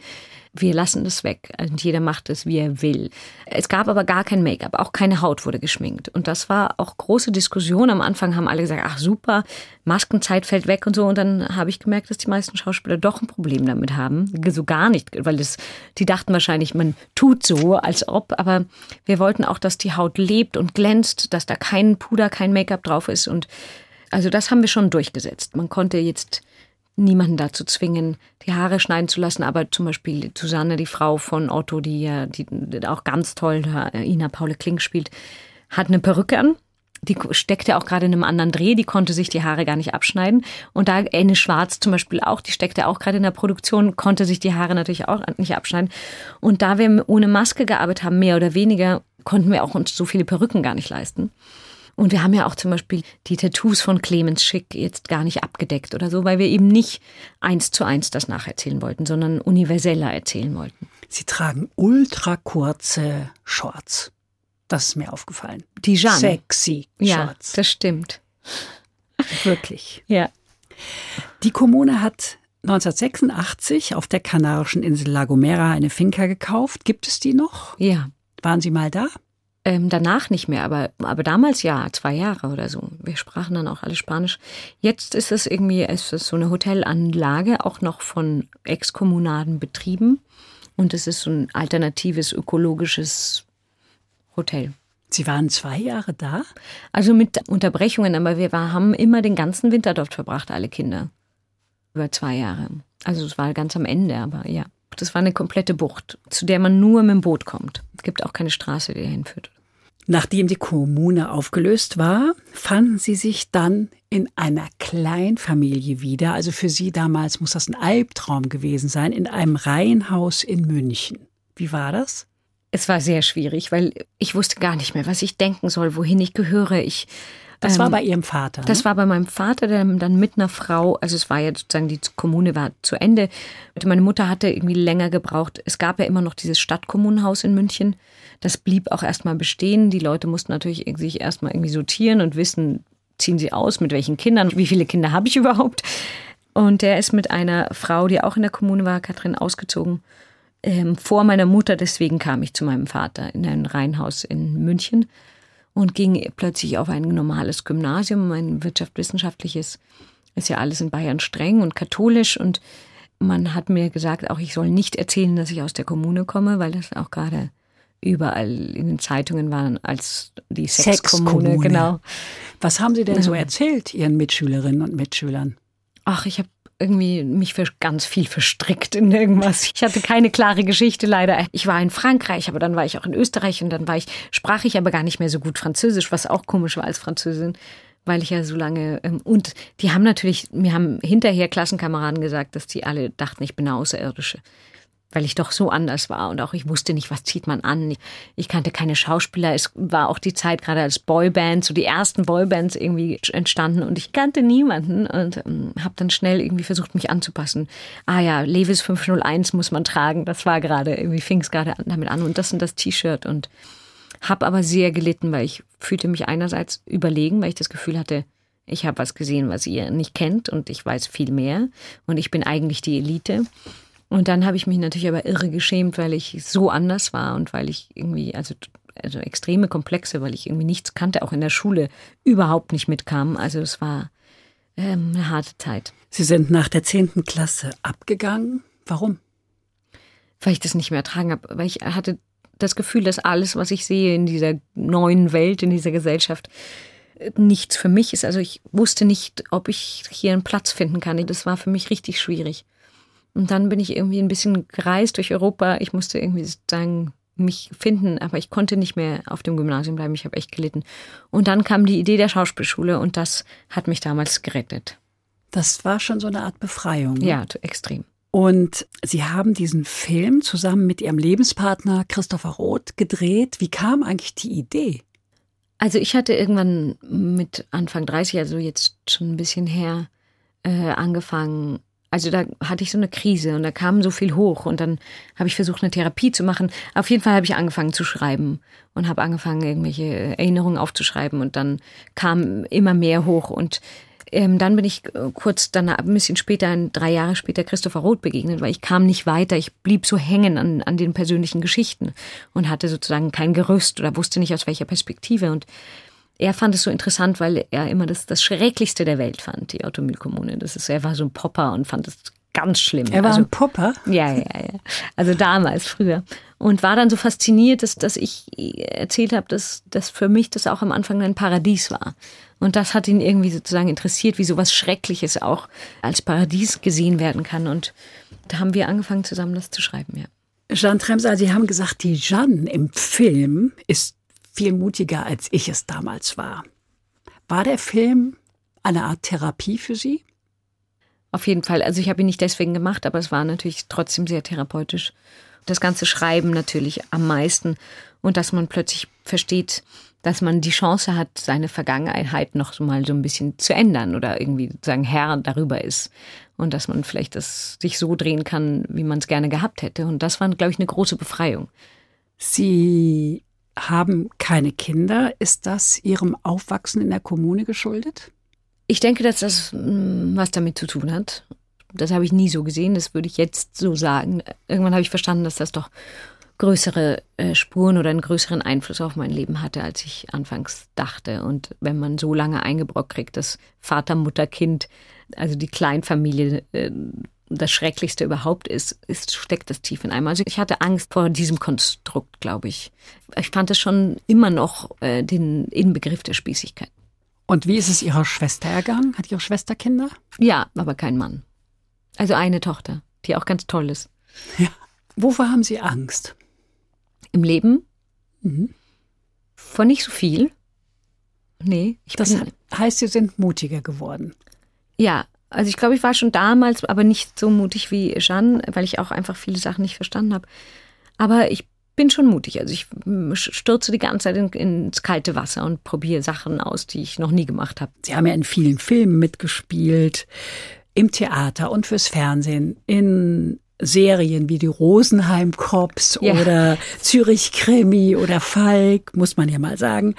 Wir lassen das weg. Und jeder macht es, wie er will. Es gab aber gar kein Make-up, auch keine Haut wurde geschminkt. Und das war auch große Diskussion. Am Anfang haben alle gesagt, ach super, Maskenzeit fällt weg und so. Und dann habe ich gemerkt, dass die meisten Schauspieler doch ein Problem damit haben. So gar nicht, weil es, die dachten wahrscheinlich, man tut so, als ob. Aber wir wollten auch, dass die Haut lebt und glänzt, dass da kein Puder, kein Make-up drauf ist. Und also das haben wir schon durchgesetzt. Man konnte jetzt niemanden dazu zwingen, die Haare schneiden zu lassen, aber zum Beispiel Susanne, die Frau von Otto, die ja die, auch ganz toll da Ina Paule Kling spielt, hat eine Perücke an. Die steckte auch gerade in einem anderen Dreh, die konnte sich die Haare gar nicht abschneiden. Und da Anne Schwarz zum Beispiel auch, die steckte auch gerade in der Produktion, konnte sich die Haare natürlich auch nicht abschneiden. Und da wir ohne Maske gearbeitet haben, mehr oder weniger, konnten wir auch uns so viele Perücken gar nicht leisten. Und wir haben ja auch zum Beispiel die Tattoos von Clemens Schick jetzt gar nicht abgedeckt oder so, weil wir eben nicht eins zu eins das nacherzählen wollten, sondern universeller erzählen wollten. Sie tragen ultra kurze Shorts. Das ist mir aufgefallen. Die Jeanne. Sexy Ja, Shorts. das stimmt. Wirklich. Ja. Die Kommune hat 1986 auf der kanarischen Insel La Gomera eine Finca gekauft. Gibt es die noch? Ja. Waren Sie mal da? Ähm, danach nicht mehr, aber, aber damals ja, zwei Jahre oder so. Wir sprachen dann auch alle Spanisch. Jetzt ist es irgendwie, es ist so eine Hotelanlage, auch noch von exkommunalen betrieben. Und es ist so ein alternatives ökologisches Hotel. Sie waren zwei Jahre da? Also mit Unterbrechungen, aber wir war, haben immer den ganzen Winter dort verbracht, alle Kinder. Über zwei Jahre. Also es war ganz am Ende, aber ja. Das war eine komplette Bucht, zu der man nur mit dem Boot kommt. Es gibt auch keine Straße, die dahin führt. Nachdem die Kommune aufgelöst war, fanden Sie sich dann in einer Kleinfamilie wieder. Also für Sie damals muss das ein Albtraum gewesen sein, in einem Reihenhaus in München. Wie war das? Es war sehr schwierig, weil ich wusste gar nicht mehr, was ich denken soll, wohin ich gehöre. Ich, Das war ähm, bei Ihrem Vater. Das ne? war bei meinem Vater, der dann mit einer Frau, also es war ja sozusagen, die Kommune war zu Ende. Meine Mutter hatte irgendwie länger gebraucht. Es gab ja immer noch dieses Stadtkommunenhaus in München. Das blieb auch erstmal bestehen. Die Leute mussten natürlich sich erstmal irgendwie sortieren und wissen, ziehen sie aus, mit welchen Kindern, wie viele Kinder habe ich überhaupt. Und der ist mit einer Frau, die auch in der Kommune war, Katrin, ausgezogen. Ähm, vor meiner Mutter, deswegen kam ich zu meinem Vater in ein Reihenhaus in München und ging plötzlich auf ein normales Gymnasium, ein wirtschaftswissenschaftliches. Ist ja alles in Bayern streng und katholisch und man hat mir gesagt, auch ich soll nicht erzählen, dass ich aus der Kommune komme, weil das auch gerade überall in den Zeitungen waren als die Sexkommune. Sexkommune. Genau. Was haben Sie denn so erzählt, Ihren Mitschülerinnen und Mitschülern? Ach, ich habe irgendwie mich für ganz viel verstrickt in irgendwas. Ich hatte keine klare Geschichte leider. Ich war in Frankreich, aber dann war ich auch in Österreich und dann war ich, sprach ich aber gar nicht mehr so gut Französisch, was auch komisch war als Französin, weil ich ja so lange, ähm, und die haben natürlich, mir haben hinterher Klassenkameraden gesagt, dass die alle dachten, ich bin eine Außerirdische weil ich doch so anders war und auch ich wusste nicht, was zieht man an. Ich, kannte keine Schauspieler. Es war auch die Zeit gerade als Boyband, so die ersten Boybands irgendwie entstanden und ich kannte niemanden und ähm, habe dann schnell irgendwie versucht, mich anzupassen. Ah ja, Levis 501 muss man tragen. Das war gerade irgendwie fing es gerade damit an und das und das T-Shirt und habe aber sehr gelitten, weil ich fühlte mich einerseits überlegen, weil ich das Gefühl hatte, ich habe was gesehen, was ihr nicht kennt und ich weiß viel mehr und ich bin eigentlich die Elite. Und dann habe ich mich natürlich aber irre geschämt, weil ich so anders war und weil ich irgendwie, also, also extreme Komplexe, weil ich irgendwie nichts kannte, auch in der Schule überhaupt nicht mitkam. Also es war ähm, eine harte Zeit. Sie sind nach der 10. Klasse abgegangen. Warum? Weil ich das nicht mehr ertragen habe. Weil ich hatte das Gefühl, dass alles, was ich sehe in dieser neuen Welt, in dieser Gesellschaft, nichts für mich ist. Also ich wusste nicht, ob ich hier einen Platz finden kann. Das war für mich richtig schwierig. Und dann bin ich irgendwie ein bisschen gereist durch Europa. Ich musste irgendwie sozusagen mich finden, aber ich konnte nicht mehr auf dem Gymnasium bleiben. Ich habe echt gelitten. Und dann kam die Idee der Schauspielschule und das hat mich damals gerettet. Das war schon so eine Art Befreiung. Ja, extrem. Und Sie haben diesen Film zusammen mit Ihrem Lebenspartner Christopher Roth gedreht. Wie kam eigentlich die Idee? Also ich hatte irgendwann mit Anfang 30, also jetzt schon ein bisschen her, äh, angefangen. Also da hatte ich so eine Krise und da kam so viel hoch und dann habe ich versucht, eine Therapie zu machen. Auf jeden Fall habe ich angefangen zu schreiben und habe angefangen, irgendwelche Erinnerungen aufzuschreiben und dann kam immer mehr hoch und ähm, dann bin ich äh, kurz danach, ein bisschen später, drei Jahre später, Christopher Roth begegnet, weil ich kam nicht weiter. Ich blieb so hängen an, an den persönlichen Geschichten und hatte sozusagen kein Gerüst oder wusste nicht aus welcher Perspektive. Und er fand es so interessant, weil er immer das, das Schrecklichste der Welt fand, die Automüllkommune. Das ist, er war so ein Popper und fand es ganz schlimm. Er war also, ein Popper. ja, ja, ja. Also damals, früher. Und war dann so fasziniert, dass, dass ich erzählt habe, dass, dass für mich das auch am Anfang ein Paradies war. Und das hat ihn irgendwie sozusagen interessiert, wie sowas Schreckliches auch als Paradies gesehen werden kann. Und da haben wir angefangen, zusammen das zu schreiben, ja. Jeanne Tremser, Sie haben gesagt, die Jeanne im Film ist viel mutiger, als ich es damals war. War der Film eine Art Therapie für Sie? Auf jeden Fall. Also ich habe ihn nicht deswegen gemacht, aber es war natürlich trotzdem sehr therapeutisch. Das ganze Schreiben natürlich am meisten und dass man plötzlich versteht, dass man die Chance hat, seine Vergangenheit noch mal so ein bisschen zu ändern oder irgendwie sozusagen Herr darüber ist und dass man vielleicht das sich so drehen kann, wie man es gerne gehabt hätte. Und das war, glaube ich, eine große Befreiung. Sie haben keine Kinder. Ist das Ihrem Aufwachsen in der Kommune geschuldet? Ich denke, dass das mm, was damit zu tun hat. Das habe ich nie so gesehen, das würde ich jetzt so sagen. Irgendwann habe ich verstanden, dass das doch größere äh, Spuren oder einen größeren Einfluss auf mein Leben hatte, als ich anfangs dachte. Und wenn man so lange eingebrockt kriegt, dass Vater, Mutter, Kind, also die Kleinfamilie äh, das Schrecklichste überhaupt ist, ist, steckt das tief in einem. Also ich hatte Angst vor diesem Konstrukt, glaube ich. Ich fand es schon immer noch äh, den Inbegriff der Spießigkeit. Und wie ist es Ihrer Schwester ergangen? Hat Ihre Schwester Kinder? Ja, aber kein Mann. Also eine Tochter, die auch ganz toll ist. Ja. Wovor haben Sie Angst? Im Leben? Mhm. Vor nicht so viel. Nee, ich Das bin, heißt, Sie sind mutiger geworden. ja, also ich glaube, ich war schon damals, aber nicht so mutig wie Jeanne, weil ich auch einfach viele Sachen nicht verstanden habe. Aber ich bin schon mutig. Also ich mm, stürze die ganze Zeit in, ins kalte Wasser und probiere Sachen aus, die ich noch nie gemacht habe. Sie haben ja in vielen Filmen mitgespielt, im Theater und fürs Fernsehen, in Serien wie die Rosenheim Cops Ja. oder Zürich Krimi oder Falk, muss man ja mal sagen.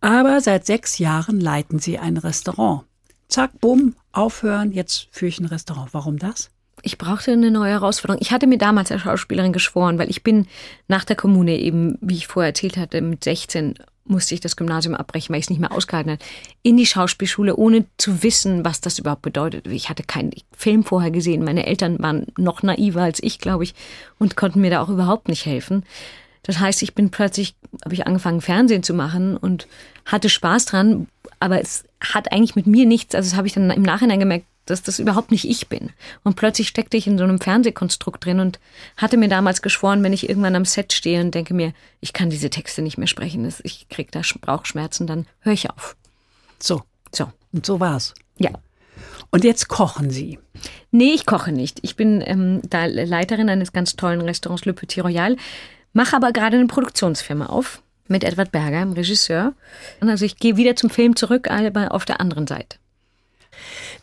Aber seit sechs Jahren leiten Sie ein Restaurant. Zack, bumm, aufhören, jetzt führe ich ein Restaurant. Warum das? ich brauchte eine neue Herausforderung. Ich hatte mir damals als Schauspielerin geschworen, weil ich bin nach der Kommune eben, wie ich vorher erzählt hatte, mit 16 musste ich das Gymnasium abbrechen, weil ich es nicht mehr ausgehalten habe, in die Schauspielschule, ohne zu wissen, was das überhaupt bedeutet. Ich hatte keinen Film vorher gesehen. Meine Eltern waren noch naiver als ich, glaube ich, und konnten mir da auch überhaupt nicht helfen. Das heißt, ich bin plötzlich, habe ich angefangen, Fernsehen zu machen und hatte Spaß dran, aber es hat eigentlich mit mir nichts, also das habe ich dann im Nachhinein gemerkt, dass das überhaupt nicht ich bin. Und plötzlich steckte ich in so einem Fernsehkonstrukt drin und hatte mir damals geschworen, wenn ich irgendwann am Set stehe und denke mir, ich kann diese Texte nicht mehr sprechen, ich krieg da Bauchschmerzen, dann höre ich auf. So, So, und so war's. ja. Und jetzt kochen Sie. Nee, ich koche nicht. Ich bin ähm, da Leiterin eines ganz tollen Restaurants Le Petit Royal, mache aber gerade eine Produktionsfirma auf mit Edward Berger, dem Regisseur. Also ich gehe wieder zum Film zurück, aber auf der anderen Seite.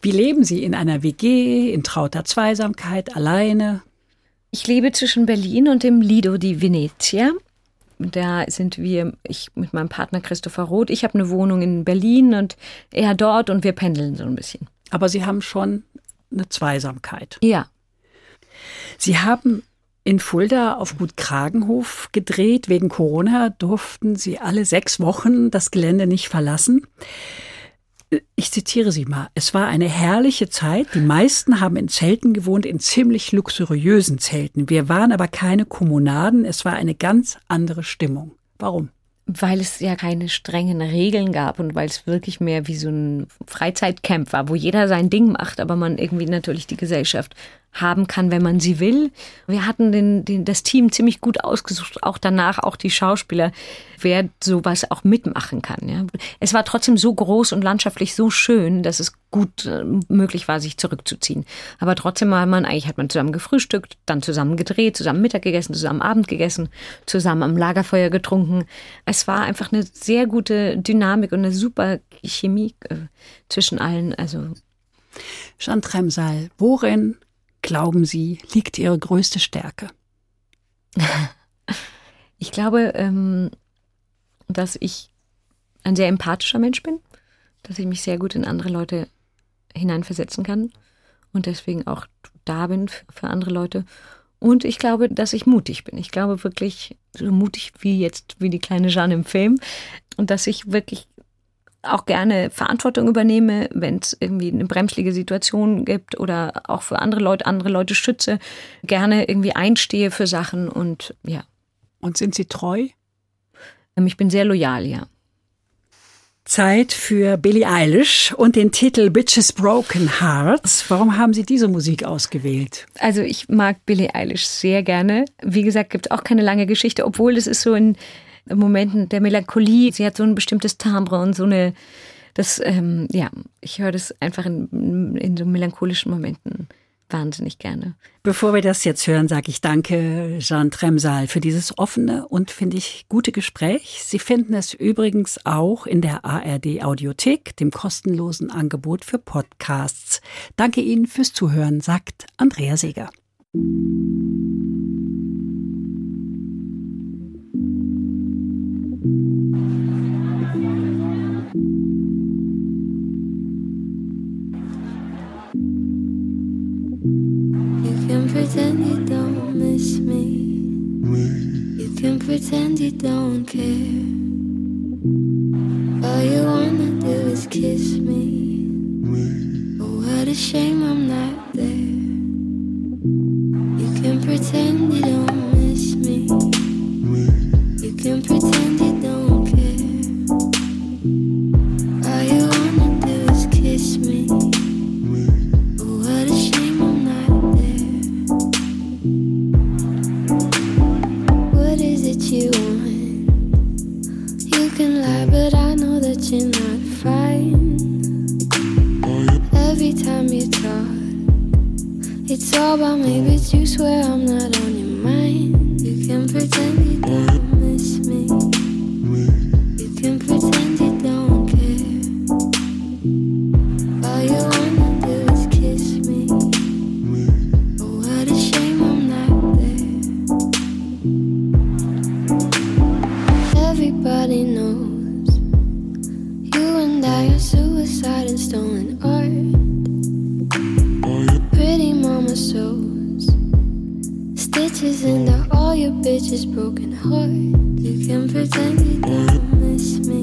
Wie leben Sie in einer WG, in trauter Zweisamkeit, alleine? Ich lebe zwischen Berlin und dem Lido di Venezia. Da sind wir, ich mit meinem Partner Christopher Roth. Ich habe eine Wohnung in Berlin und er dort und wir pendeln so ein bisschen. Aber Sie haben schon eine Zweisamkeit. Ja, Sie haben in Fulda auf Gut Kragenhof gedreht. Wegen Corona durften Sie alle sechs Wochen das Gelände nicht verlassen. Ich zitiere Sie mal. Es war eine herrliche Zeit. Die meisten haben in Zelten gewohnt, in ziemlich luxuriösen Zelten. Wir waren aber keine Kommunaden. Es war eine ganz andere Stimmung. Warum? weil es ja keine strengen Regeln gab und weil es wirklich mehr wie so ein Freizeitcamp war, wo jeder sein Ding macht, aber man irgendwie natürlich die Gesellschaft haben kann, wenn man sie will. Wir hatten den, den, das Team ziemlich gut ausgesucht, auch danach auch die Schauspieler, wer sowas auch mitmachen kann. Ja. Es war trotzdem so groß und landschaftlich so schön, dass es gut äh, möglich war, sich zurückzuziehen. Aber trotzdem war man, eigentlich hat man zusammen gefrühstückt, dann zusammen gedreht, zusammen Mittag gegessen, zusammen Abend gegessen, zusammen am Lagerfeuer getrunken. Es war einfach eine sehr gute Dynamik und eine super Chemie äh, zwischen allen. Also Jean Tremsal, worin glauben Sie, liegt Ihre größte Stärke? ich glaube, ähm, dass ich ein sehr empathischer Mensch bin, dass ich mich sehr gut in andere Leute hineinversetzen kann und deswegen auch da bin für andere Leute. Und ich glaube, dass ich mutig bin. Ich glaube wirklich so mutig wie jetzt, wie die kleine Jeanne im Film. Und dass ich wirklich auch gerne Verantwortung übernehme, wenn es irgendwie eine bremslige Situation gibt oder auch für andere Leute, andere Leute schütze, gerne irgendwie einstehe für Sachen und ja, Und sind Sie treu? ähm, ich bin sehr loyal, ja. Zeit für Billie Eilish und den Titel Bitches Broken Hearts. Warum haben Sie diese Musik ausgewählt? Also ich mag Billie Eilish sehr gerne. Wie gesagt, gibt auch keine lange Geschichte, obwohl es ist so in Momenten der Melancholie. Sie hat so ein bestimmtes Timbre und so eine, das, ähm, ja, ich höre das einfach in, in so melancholischen Momenten wahnsinnig gerne. Bevor wir das jetzt hören, sage ich danke Jean Tremsal für dieses offene und finde ich gute Gespräch. Sie finden es übrigens auch in der ARD Audiothek, dem kostenlosen Angebot für Podcasts. Danke Ihnen fürs Zuhören, sagt Andrea Seeger. You don't care. All you wanna do is kiss me. Oh, what a shame I'm not there. You can pretend you don't miss me. You can pretend you it's all about me, but you swear I'm not on your your broken heart. You can pretend you don't miss me.